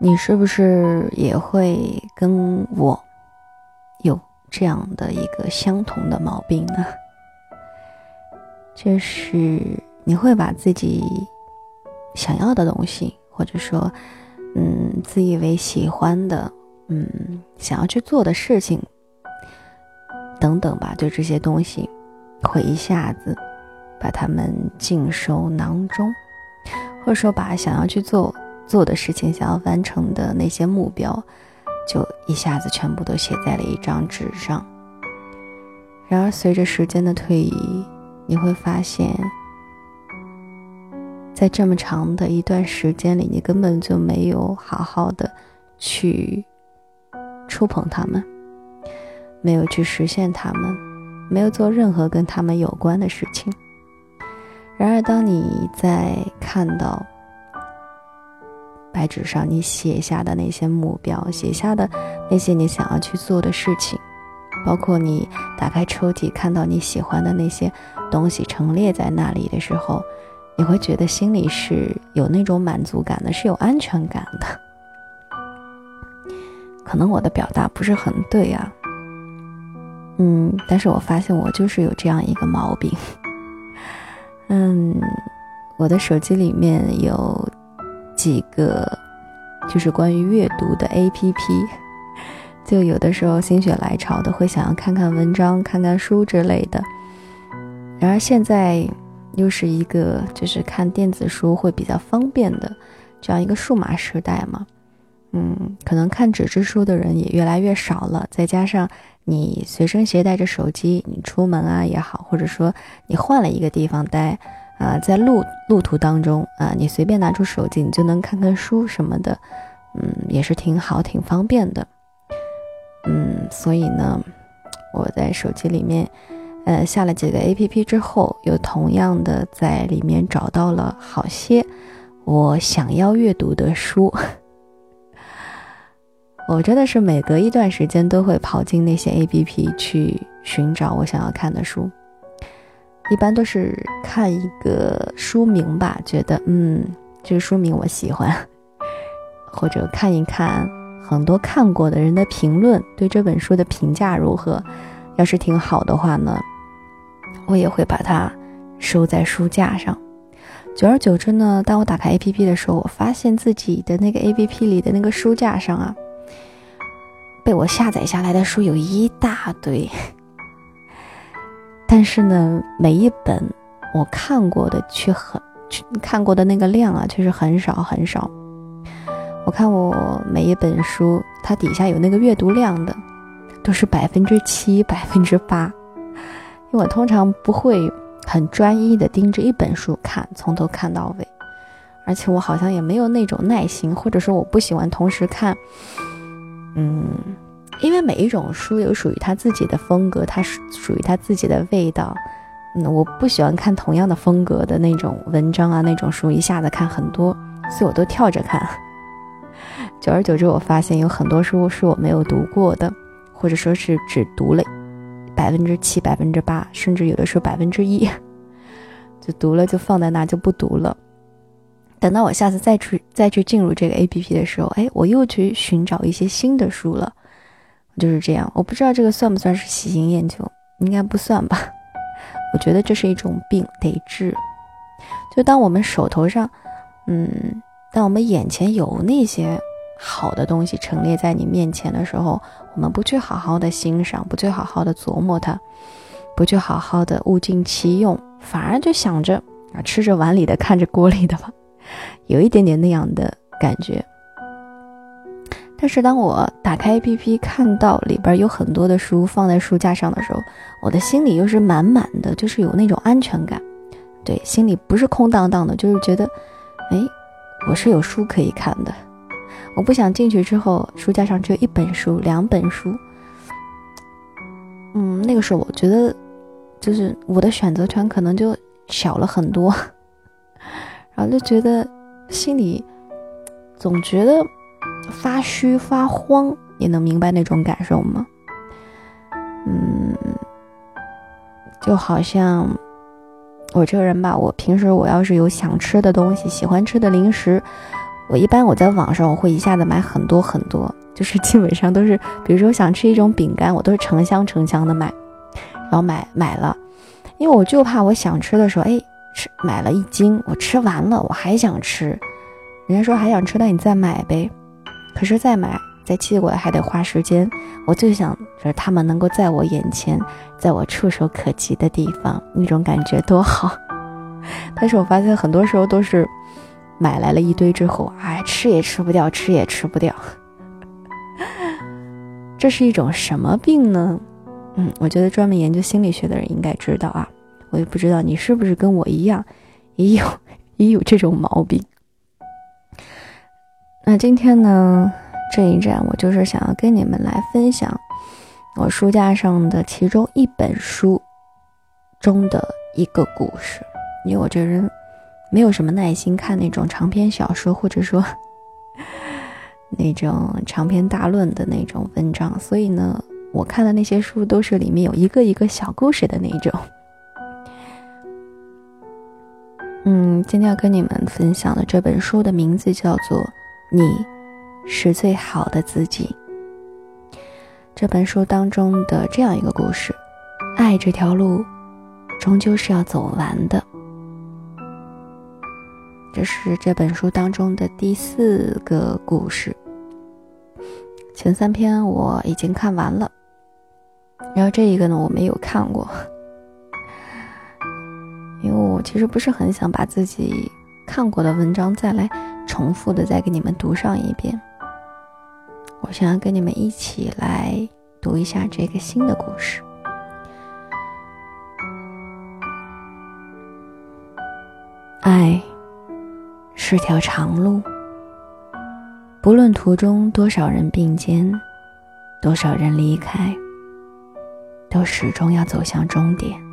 你是不是也会跟我有这样的一个相同的毛病呢？就是你会把自己想要的东西，或者说，嗯，自以为喜欢的，嗯，想要去做的事情，等等吧，就这些东西，会一下子把它们尽收囊中，或者说把想要去做。做的事情，想要完成的那些目标，就一下子全部都写在了一张纸上。然而，随着时间的推移，你会发现，在这么长的一段时间里，你根本就没有好好的去触碰他们，没有去实现他们，没有做任何跟他们有关的事情。然而，当你在看到。白纸上你写下的那些目标，写下的那些你想要去做的事情，包括你打开抽屉看到你喜欢的那些东西陈列在那里的时候，你会觉得心里是有那种满足感的，是有安全感的。可能我的表达不是很对啊，嗯，但是我发现我就是有这样一个毛病。嗯，我的手机里面有。几个就是关于阅读的 A P P，就有的时候心血来潮的会想要看看文章、看看书之类的。然而现在又是一个就是看电子书会比较方便的这样一个数码时代嘛，嗯，可能看纸质书的人也越来越少了。再加上你随身携带着手机，你出门啊也好，或者说你换了一个地方待。啊，在路路途当中啊，你随便拿出手机，你就能看看书什么的，嗯，也是挺好、挺方便的。嗯，所以呢，我在手机里面，呃，下了几个 A P P 之后，又同样的在里面找到了好些我想要阅读的书。我真的是每隔一段时间都会跑进那些 A P P 去寻找我想要看的书。一般都是看一个书名吧，觉得嗯，这个书名我喜欢，或者看一看很多看过的人的评论，对这本书的评价如何。要是挺好的话呢，我也会把它收在书架上。久而久之呢，当我打开 APP 的时候，我发现自己的那个 APP 里的那个书架上啊，被我下载下来的书有一大堆。但是呢，每一本我看过的却很，看过的那个量啊，却是很少很少。我看我每一本书，它底下有那个阅读量的，都是百分之七、百分之八。因为我通常不会很专一的盯着一本书看，从头看到尾，而且我好像也没有那种耐心，或者说我不喜欢同时看，嗯。因为每一种书有属于它自己的风格，它是属于它自己的味道。嗯，我不喜欢看同样的风格的那种文章啊，那种书一下子看很多，所以我都跳着看。久而久之，我发现有很多书是我没有读过的，或者说是只读了百分之七、百分之八，甚至有的时候百分之一，就读了就放在那就不读了。等到我下次再去再去进入这个 A P P 的时候，哎，我又去寻找一些新的书了。就是这样，我不知道这个算不算是喜新厌旧，应该不算吧？我觉得这是一种病，得治。就当我们手头上，嗯，当我们眼前有那些好的东西陈列在你面前的时候，我们不去好好的欣赏，不去好好的琢磨它，不去好好的物尽其用，反而就想着啊，吃着碗里的，看着锅里的吧，有一点点那样的感觉。但是当我打开 APP 看到里边有很多的书放在书架上的时候，我的心里又是满满的，就是有那种安全感。对，心里不是空荡荡的，就是觉得，哎，我是有书可以看的。我不想进去之后书架上只有一本书、两本书。嗯，那个时候我觉得，就是我的选择权可能就小了很多，然后就觉得心里总觉得。发虚发慌，你能明白那种感受吗？嗯，就好像我这个人吧，我平时我要是有想吃的东西，喜欢吃的零食，我一般我在网上我会一下子买很多很多，就是基本上都是，比如说想吃一种饼干，我都是成箱成箱的买，然后买买了，因为我就怕我想吃的时候，哎，吃买了一斤，我吃完了我还想吃，人家说还想吃，那你再买呗。可是再买再寄过来还得花时间，我最想就是他们能够在我眼前，在我触手可及的地方，那种感觉多好。但是我发现很多时候都是买来了一堆之后，哎，吃也吃不掉，吃也吃不掉。这是一种什么病呢？嗯，我觉得专门研究心理学的人应该知道啊。我也不知道你是不是跟我一样，也有也有这种毛病。那今天呢，这一站我就是想要跟你们来分享我书架上的其中一本书中的一个故事。因为我这人没有什么耐心看那种长篇小说，或者说 那种长篇大论的那种文章，所以呢，我看的那些书都是里面有一个一个小故事的那种。嗯，今天要跟你们分享的这本书的名字叫做《你是最好的自己》。这本书当中的这样一个故事：爱这条路，终究是要走完的。这是这本书当中的第四个故事，前三篇我已经看完了，然后这一个呢我没有看过，因为我其实不是很想把自己看过的文章再来重复的再给你们读上一遍，我想要跟你们一起来读一下这个新的故事，爱。是条长路，不论途中多少人并肩，多少人离开，都始终要走向终点。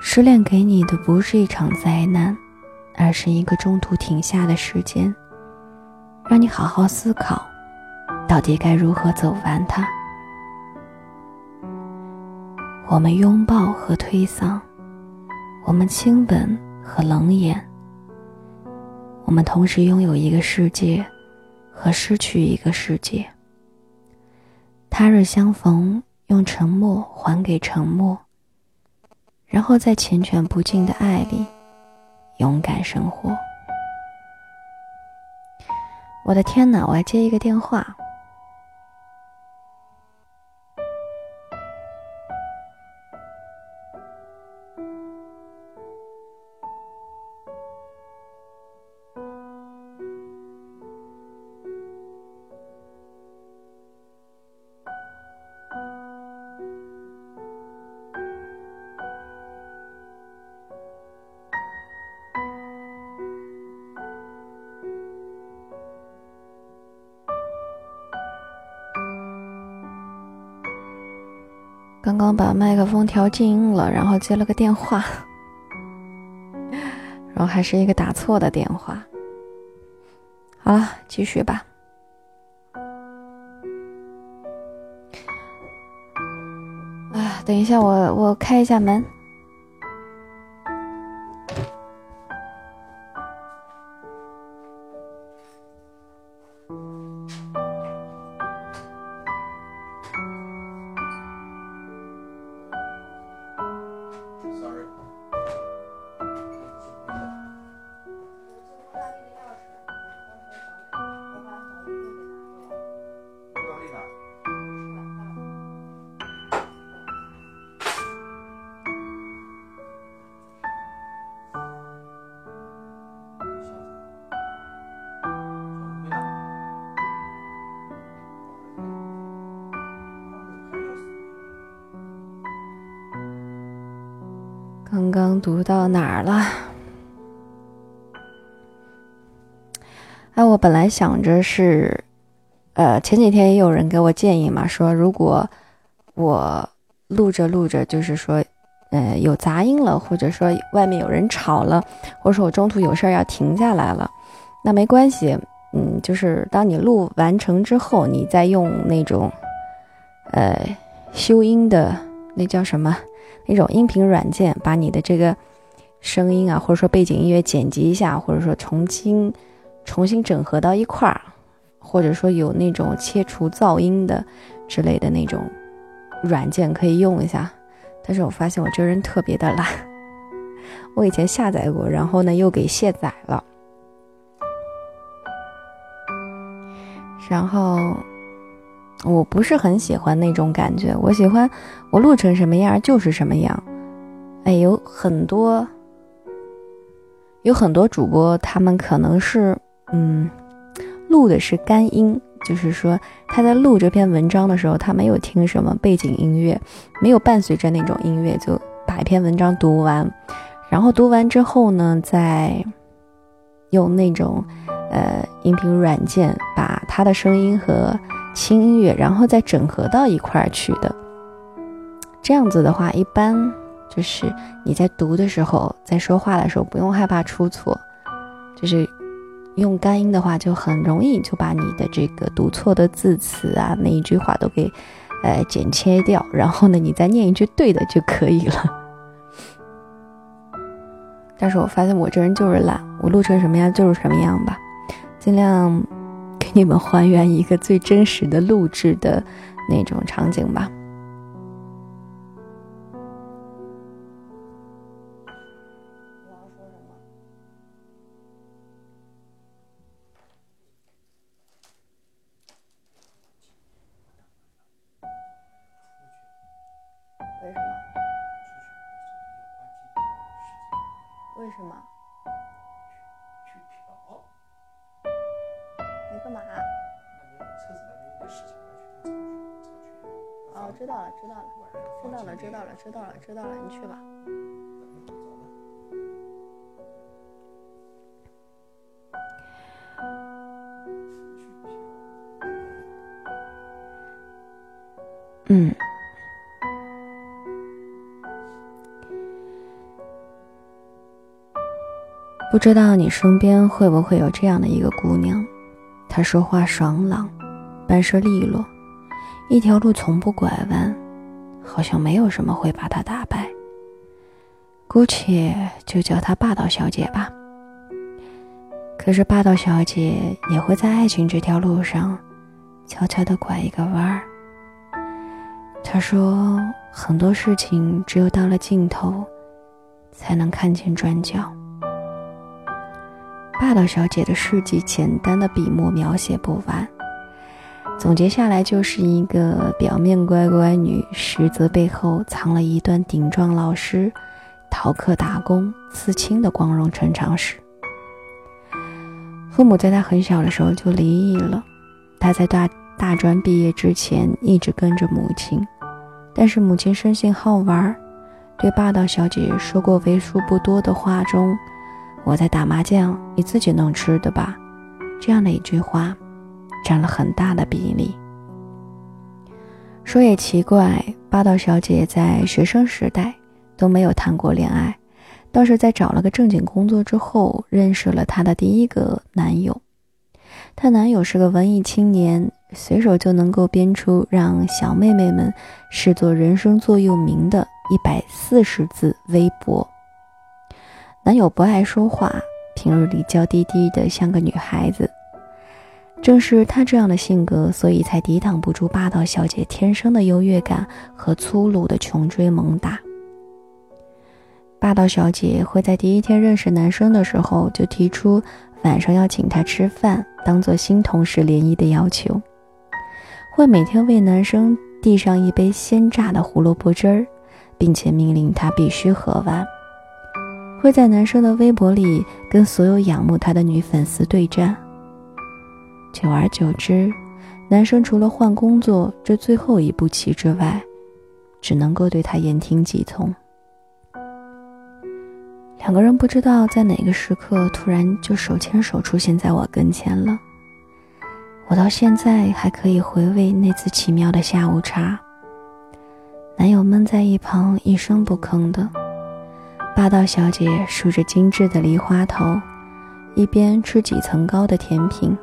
失恋给你的不是一场灾难，而是一个中途停下的时间，让你好好思考，到底该如何走完它。我们拥抱和推搡，我们亲吻和冷眼。我们同时拥有一个世界，和失去一个世界。他日相逢，用沉默还给沉默，然后在缱绻不尽的爱里，勇敢生活。我的天哪！我要接一个电话。刚把麦克风调静音了，然后接了个电话，然后还是一个打错的电话。好了，继续吧。啊，等一下，我我开一下门。刚刚读到哪儿了？哎，我本来想着是，呃，前几天也有人给我建议嘛，说如果我录着录着，就是说，呃，有杂音了，或者说外面有人吵了，或者说我中途有事儿要停下来了，那没关系，嗯，就是当你录完成之后，你再用那种，呃，修音的那叫什么？那种音频软件把你的这个声音啊，或者说背景音乐剪辑一下，或者说重新重新整合到一块儿，或者说有那种切除噪音的之类的那种软件可以用一下。但是我发现我这人特别的懒，我以前下载过，然后呢又给卸载了，然后我不是很喜欢那种感觉，我喜欢我录成什么样就是什么样。哎，有很多。有很多主播，他们可能是，嗯，录的是干音，就是说他在录这篇文章的时候，他没有听什么背景音乐，没有伴随着那种音乐，就把一篇文章读完，然后读完之后呢，再用那种呃音频软件把他的声音和轻音乐，然后再整合到一块儿去的。这样子的话，一般。就是你在读的时候，在说话的时候，不用害怕出错。就是用干音的话，就很容易就把你的这个读错的字词啊，那一句话都给呃剪切掉，然后呢，你再念一句对的就可以了。但是我发现我这人就是懒，我录成什么样就是什么样吧，尽量给你们还原一个最真实的录制的那种场景吧。为什么？去干嘛？哦，知道了，知道了，知道了，知道了，知道了，知道了，你去吧。嗯。不知道你身边会不会有这样的一个姑娘，她说话爽朗，办事利落，一条路从不拐弯，好像没有什么会把她打败。姑且就叫她霸道小姐吧。可是霸道小姐也会在爱情这条路上，悄悄地拐一个弯儿。她说，很多事情只有到了尽头，才能看见转角。霸道小姐的事迹，简单的笔墨描写不完。总结下来，就是一个表面乖乖女，实则背后藏了一段顶撞老师、逃课打工、刺青的光荣成长史。父母在她很小的时候就离异了，她在大大专毕业之前一直跟着母亲，但是母亲生性好玩，对霸道小姐说过为数不多的话中。我在打麻将，你自己弄吃的吧。这样的一句话，占了很大的比例。说也奇怪，霸道小姐在学生时代都没有谈过恋爱，倒是在找了个正经工作之后，认识了她的第一个男友。她男友是个文艺青年，随手就能够编出让小妹妹们视作人生座右铭的一百四十字微博。男友不爱说话，平日里娇滴滴的，像个女孩子。正是他这样的性格，所以才抵挡不住霸道小姐天生的优越感和粗鲁的穷追猛打。霸道小姐会在第一天认识男生的时候就提出晚上要请他吃饭，当做新同事联谊的要求；会每天为男生递上一杯鲜榨的胡萝卜汁儿，并且命令他必须喝完。会在男生的微博里跟所有仰慕他的女粉丝对战。久而久之，男生除了换工作这最后一步棋之外，只能够对他言听计从。两个人不知道在哪个时刻突然就手牵手出现在我跟前了。我到现在还可以回味那次奇妙的下午茶。男友闷在一旁一声不吭的。霸道小姐梳着精致的梨花头，一边吃几层糕的甜品，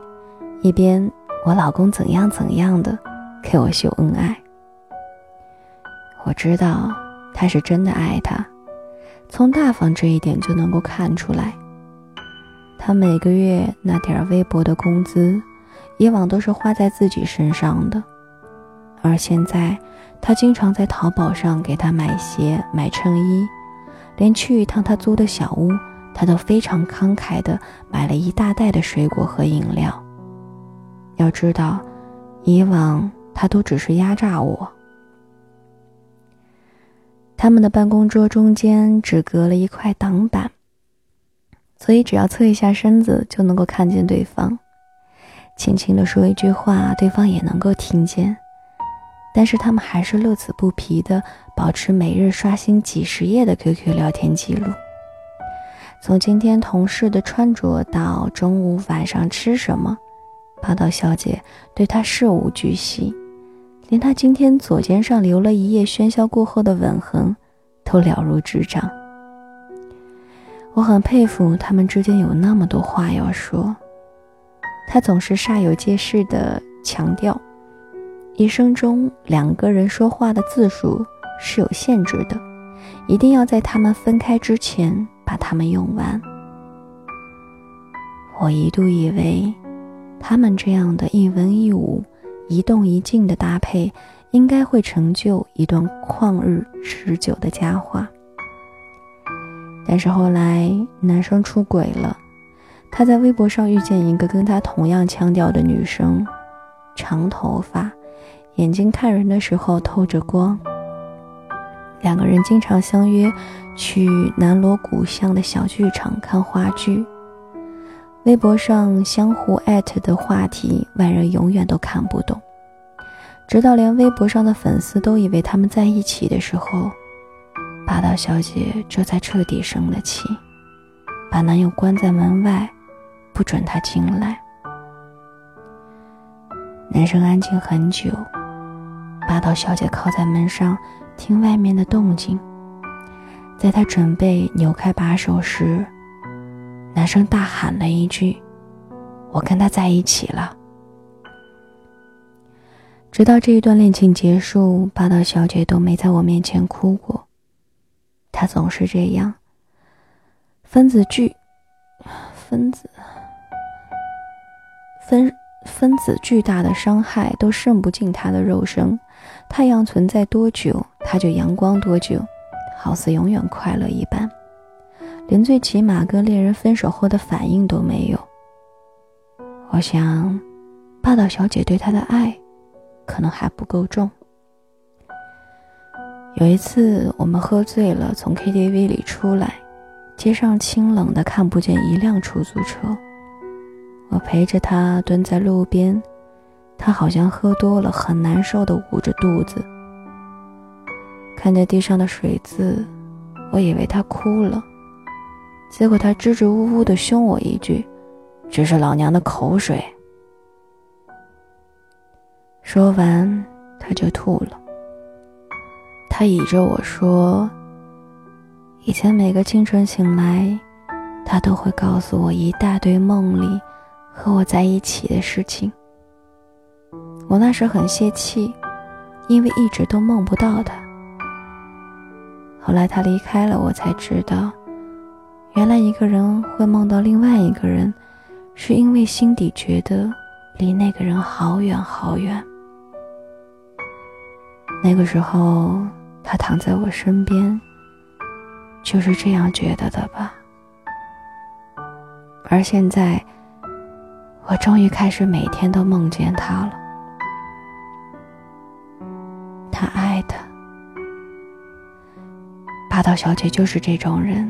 一边我老公怎样怎样的给我秀恩爱。我知道他是真的爱她，从大方这一点就能够看出来。他每个月那点微薄的工资，以往都是花在自己身上的，而现在他经常在淘宝上给她买鞋、买衬衣，连去一趟他租的小屋，他都非常慷慨的买了一大袋的水果和饮料。要知道，以往他都只是压榨我。他们的办公桌中间只隔了一块挡板。所以，只要侧一下身子就能够看见对方，轻轻地说一句话，对方也能够听见。但是他们还是乐此不疲地保持每日刷新几十页的 QQ 聊天记录。从今天同事的穿着到中午晚上吃什么，霸道小姐对他事无巨细，连他今天左肩上留了一夜喧嚣过后的吻痕，都了如指掌。我很佩服他们之间有那么多话要说。他总是煞有介事地强调，一生中两个人说话的字数是有限制的，一定要在他们分开之前把它们用完。我一度以为，他们这样的一文一武、一动一静的搭配，应该会成就一段旷日持久的佳话。但是后来男生出轨了，他在微博上遇见一个跟他同样腔调的女生，长头发，眼睛看人的时候透着光。两个人经常相约去南锣鼓巷的小剧场看话剧。微博上相互艾特的话题，外人永远都看不懂，直到连微博上的粉丝都以为他们在一起的时候。霸道小姐这才彻底生了气，把男友关在门外，不准他进来。男生安静很久，霸道小姐靠在门上听外面的动静。在她准备扭开把手时，男生大喊了一句：“我跟他在一起了。”直到这一段恋情结束，霸道小姐都没在我面前哭过。她总是这样。分子巨，分子，分分子巨大的伤害都渗不进他的肉身。太阳存在多久，他就阳光多久，好似永远快乐一般，连最起码跟恋人分手后的反应都没有。我想，霸道小姐对他的爱，可能还不够重。有一次，我们喝醉了，从 KTV 里出来，街上清冷的，看不见一辆出租车。我陪着他蹲在路边，他好像喝多了，很难受的捂着肚子。看见地上的水渍，我以为他哭了，结果他支支吾吾的凶我一句：“这是老娘的口水。”说完，他就吐了。他倚着我说：“以前每个清晨醒来，他都会告诉我一大堆梦里和我在一起的事情。我那时很泄气，因为一直都梦不到他。后来他离开了，我才知道，原来一个人会梦到另外一个人，是因为心底觉得离那个人好远好远。那个时候。”他躺在我身边，就是这样觉得的吧。而现在，我终于开始每天都梦见他了。他爱的霸道小姐就是这种人，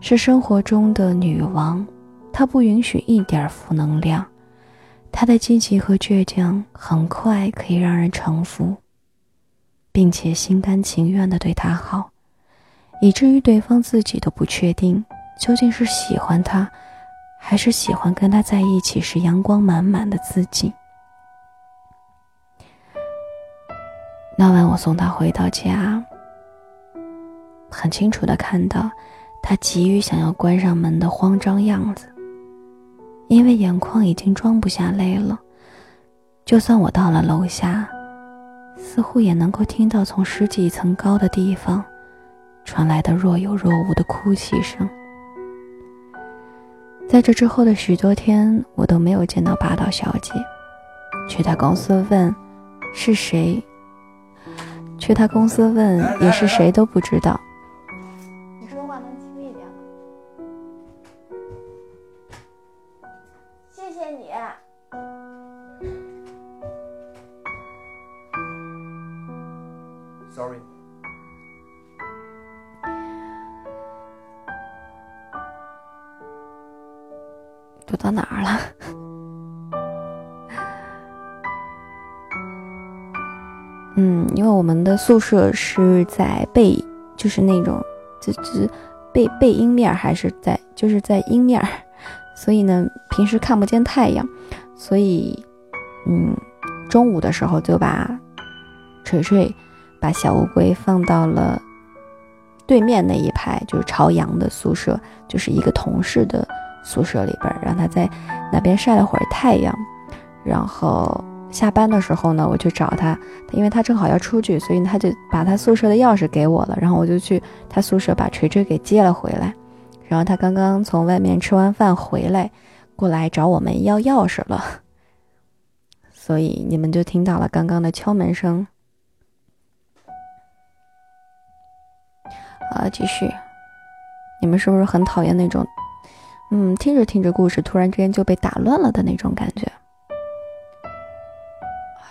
是生活中的女王。她不允许一点负能量，她的积极和倔强很快可以让人臣服。并且心甘情愿地对他好，以至于对方自己都不确定究竟是喜欢他，还是喜欢跟他在一起时阳光满满的自己。那晚我送他回到家，很清楚的看到他急于想要关上门的慌张样子，因为眼眶已经装不下泪了。就算我到了楼下。似乎也能够听到从十几层高的地方传来的若有若无的哭泣声。在这之后的许多天，我都没有见到霸道小姐。去她公司问是谁，去他公司问也是谁都不知道。你说话能轻一点吗？谢谢你。Sorry。读到哪儿了？嗯，因为我们的宿舍是在背，就是那种，就是背背阴面，还是在就是在阴面，所以呢，平时看不见太阳，所以，嗯，中午的时候就把锤锤把小乌龟放到了对面那一排，就是朝阳的宿舍，就是一个同事的。宿舍里边，让他在那边晒了会儿太阳，然后下班的时候呢，我去找他，因为他正好要出去，所以他就把他宿舍的钥匙给我了，然后我就去他宿舍把锤锤给接了回来，然后他刚刚从外面吃完饭回来，过来找我们要钥匙了，所以你们就听到了刚刚的敲门声。啊，继续，你们是不是很讨厌那种？嗯，听着听着故事，突然之间就被打乱了的那种感觉。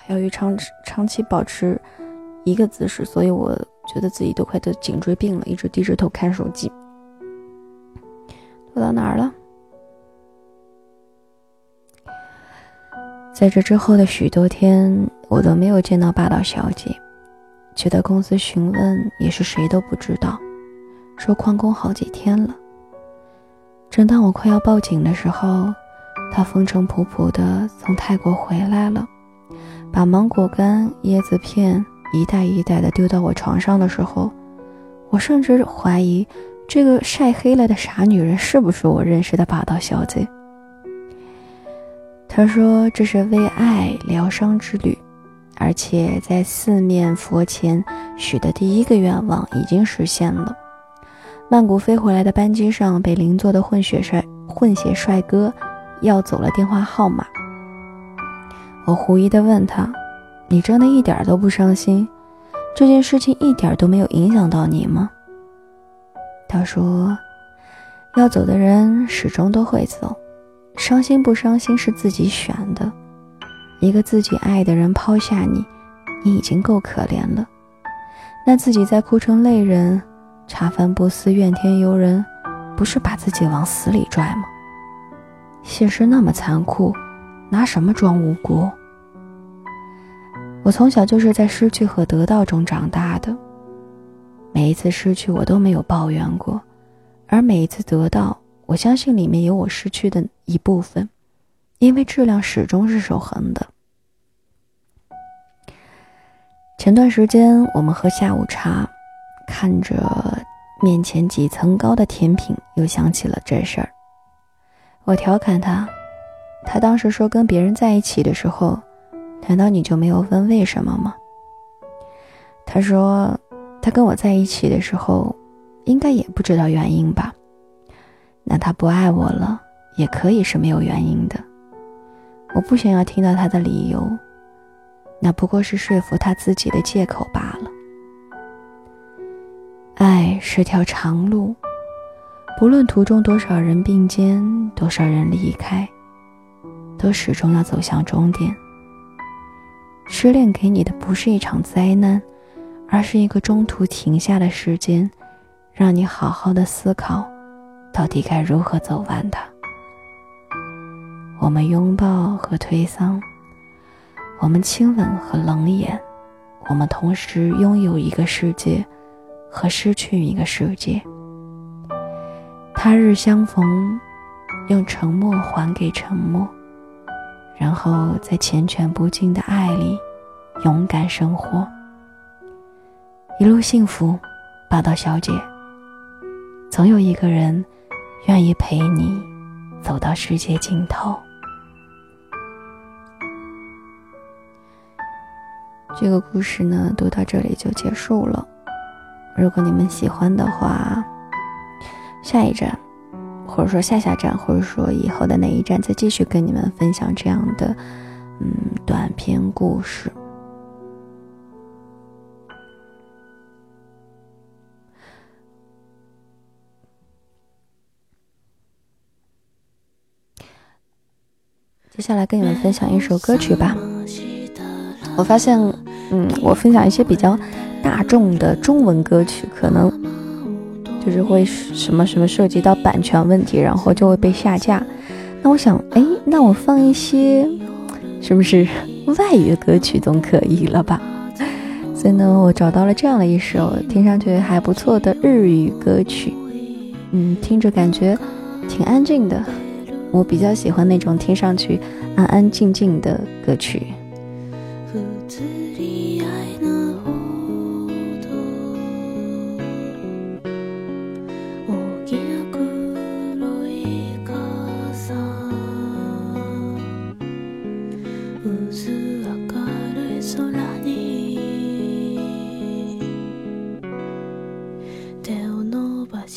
由于长长期保持一个姿势，所以我觉得自己都快得颈椎病了，一直低着头看手机。说到哪儿了？在这之后的许多天，我都没有见到霸道小姐。去到公司询问，也是谁都不知道，说旷工好几天了。正当我快要报警的时候，他风尘仆仆的从泰国回来了，把芒果干、椰子片一袋一袋的丢到我床上的时候，我甚至怀疑这个晒黑了的傻女人是不是我认识的霸道小姐。他说这是为爱疗伤之旅，而且在四面佛前许的第一个愿望已经实现了。曼谷飞回来的班机上，被邻座的混血帅混血帅哥要走了电话号码。我狐疑地问他：“你真的一点都不伤心？这件事情一点都没有影响到你吗？”他说：“要走的人始终都会走，伤心不伤心是自己选的。一个自己爱的人抛下你，你已经够可怜了，那自己再哭成泪人。”茶饭不思怨天尤人，不是把自己往死里拽吗？现实那么残酷，拿什么装无辜？我从小就是在失去和得到中长大的，每一次失去我都没有抱怨过，而每一次得到，我相信里面有我失去的一部分，因为质量始终是守恒的。前段时间我们喝下午茶。看着面前几层高的甜品，又想起了这事儿。我调侃他，他当时说跟别人在一起的时候，难道你就没有问为什么吗？他说，他跟我在一起的时候，应该也不知道原因吧。那他不爱我了，也可以是没有原因的。我不想要听到他的理由，那不过是说服他自己的借口罢了。爱是条长路，不论途中多少人并肩，多少人离开，都始终要走向终点。失恋给你的不是一场灾难，而是一个中途停下的时间，让你好好的思考，到底该如何走完它。我们拥抱和推搡，我们亲吻和冷眼，我们同时拥有一个世界。和失去一个世界，他日相逢，用沉默还给沉默，然后在缱绻不尽的爱里勇敢生活。一路幸福，霸道小姐。总有一个人愿意陪你走到世界尽头。这个故事呢，读到这里就结束了。如果你们喜欢的话，下一站，或者说下下站，或者说以后的哪一站，再继续跟你们分享这样的嗯短篇故事。接下来跟你们分享一首歌曲吧。我发现，嗯，我分享一些比较大众的中文歌曲，可能就是会什么什么涉及到版权问题，然后就会被下架。那我想，哎，那我放一些是不是外语歌曲总可以了吧？所以呢，我找到了这样的一首听上去还不错的日语歌曲，嗯，听着感觉挺安静的。我比较喜欢那种听上去安安静静的歌曲。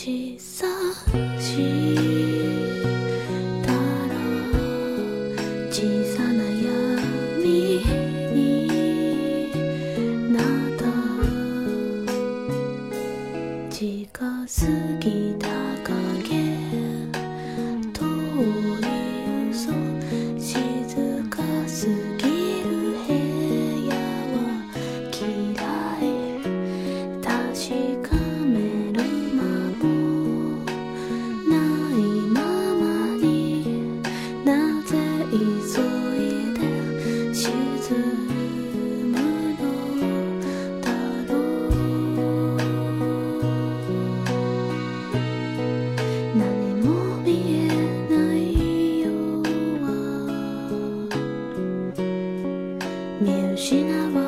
雨 が降りや